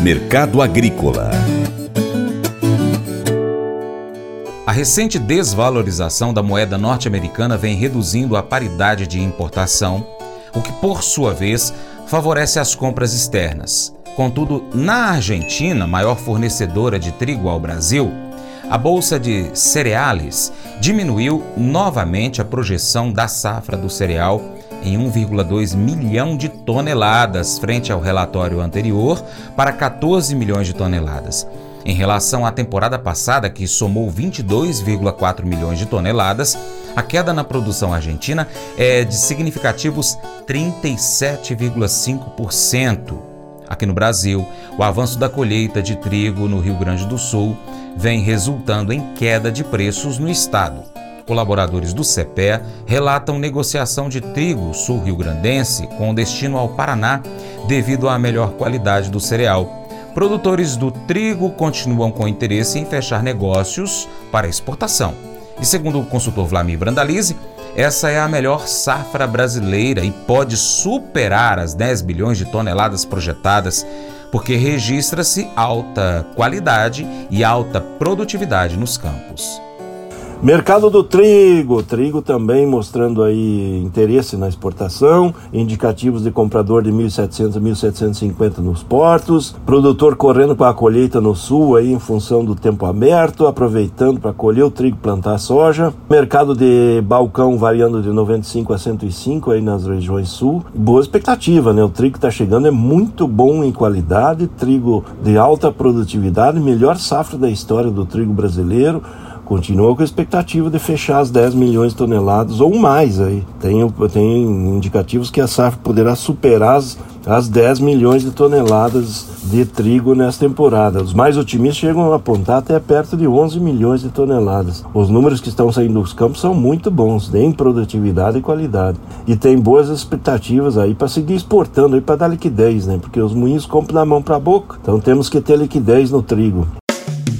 Mercado Agrícola A recente desvalorização da moeda norte-americana vem reduzindo a paridade de importação, o que, por sua vez, favorece as compras externas. Contudo, na Argentina, maior fornecedora de trigo ao Brasil, a bolsa de cereais diminuiu novamente a projeção da safra do cereal em 1,2 milhão de toneladas, frente ao relatório anterior, para 14 milhões de toneladas. Em relação à temporada passada, que somou 22,4 milhões de toneladas, a queda na produção argentina é de significativos 37,5%. Aqui no Brasil, o avanço da colheita de trigo no Rio Grande do Sul vem resultando em queda de preços no estado. Colaboradores do CEPE relatam negociação de trigo sul-rio-grandense com destino ao Paraná devido à melhor qualidade do cereal. Produtores do trigo continuam com interesse em fechar negócios para exportação. E segundo o consultor Vlamir Brandalize, essa é a melhor safra brasileira e pode superar as 10 bilhões de toneladas projetadas, porque registra-se alta qualidade e alta produtividade nos campos. Mercado do trigo, trigo também mostrando aí interesse na exportação, indicativos de comprador de 1.700 a 1.750 nos portos, produtor correndo para a colheita no sul aí em função do tempo aberto, aproveitando para colher o trigo plantar soja, mercado de balcão variando de 95 a 105 aí nas regiões sul, boa expectativa, né? O trigo está chegando é muito bom em qualidade, trigo de alta produtividade, melhor safra da história do trigo brasileiro continua com a expectativa de fechar as 10 milhões de toneladas ou mais aí. Tem, tem indicativos que a safra poderá superar as, as 10 milhões de toneladas de trigo nessa temporada. Os mais otimistas chegam a apontar até perto de 11 milhões de toneladas. Os números que estão saindo dos campos são muito bons, em produtividade e qualidade. E tem boas expectativas aí para seguir exportando aí para dar liquidez, né? Porque os moinhos compram da mão para a boca. Então temos que ter liquidez no trigo.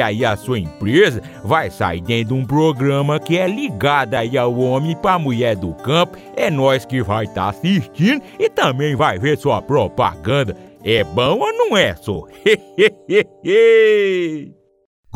aí a sua empresa vai sair dentro de um programa que é ligado aí ao homem para mulher do campo. É nós que vai estar tá assistindo e também vai ver sua propaganda. É bom ou não é, só?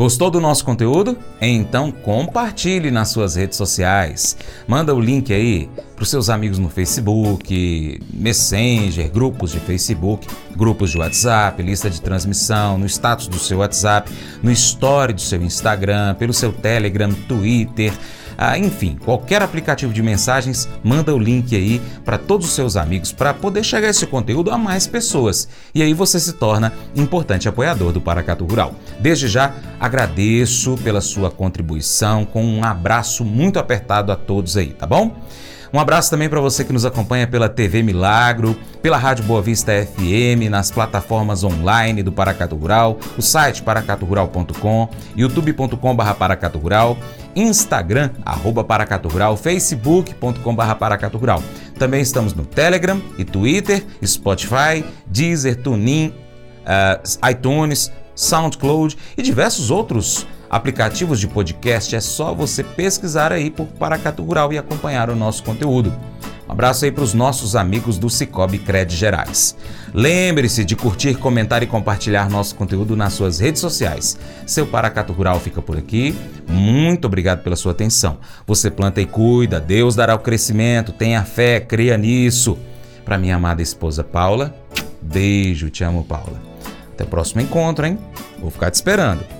Gostou do nosso conteúdo? Então compartilhe nas suas redes sociais. Manda o link aí para os seus amigos no Facebook, Messenger, grupos de Facebook, grupos de WhatsApp, lista de transmissão, no status do seu WhatsApp, no story do seu Instagram, pelo seu Telegram, Twitter. Ah, enfim, qualquer aplicativo de mensagens, manda o link aí para todos os seus amigos para poder chegar esse conteúdo a mais pessoas. E aí você se torna importante apoiador do Paracatu Rural. Desde já, agradeço pela sua contribuição, com um abraço muito apertado a todos aí, tá bom? Um abraço também para você que nos acompanha pela TV Milagro, pela Rádio Boa Vista FM, nas plataformas online do Paracatu Rural, o site paracaturural.com, youtube.com.br paracaturural, Instagram, arroba Paracatu Rural, facebook.com.br Paracatu Rural. Também estamos no Telegram e Twitter, Spotify, Deezer, TuneIn, uh, iTunes, SoundCloud e diversos outros aplicativos de podcast, é só você pesquisar aí por Paracatu Rural e acompanhar o nosso conteúdo. Um abraço aí para os nossos amigos do Cicobi Cred Gerais. Lembre-se de curtir, comentar e compartilhar nosso conteúdo nas suas redes sociais. Seu Paracatu Rural fica por aqui. Muito obrigado pela sua atenção. Você planta e cuida, Deus dará o crescimento, tenha fé, creia nisso. Para minha amada esposa Paula, beijo, te amo, Paula. Até o próximo encontro, hein? Vou ficar te esperando.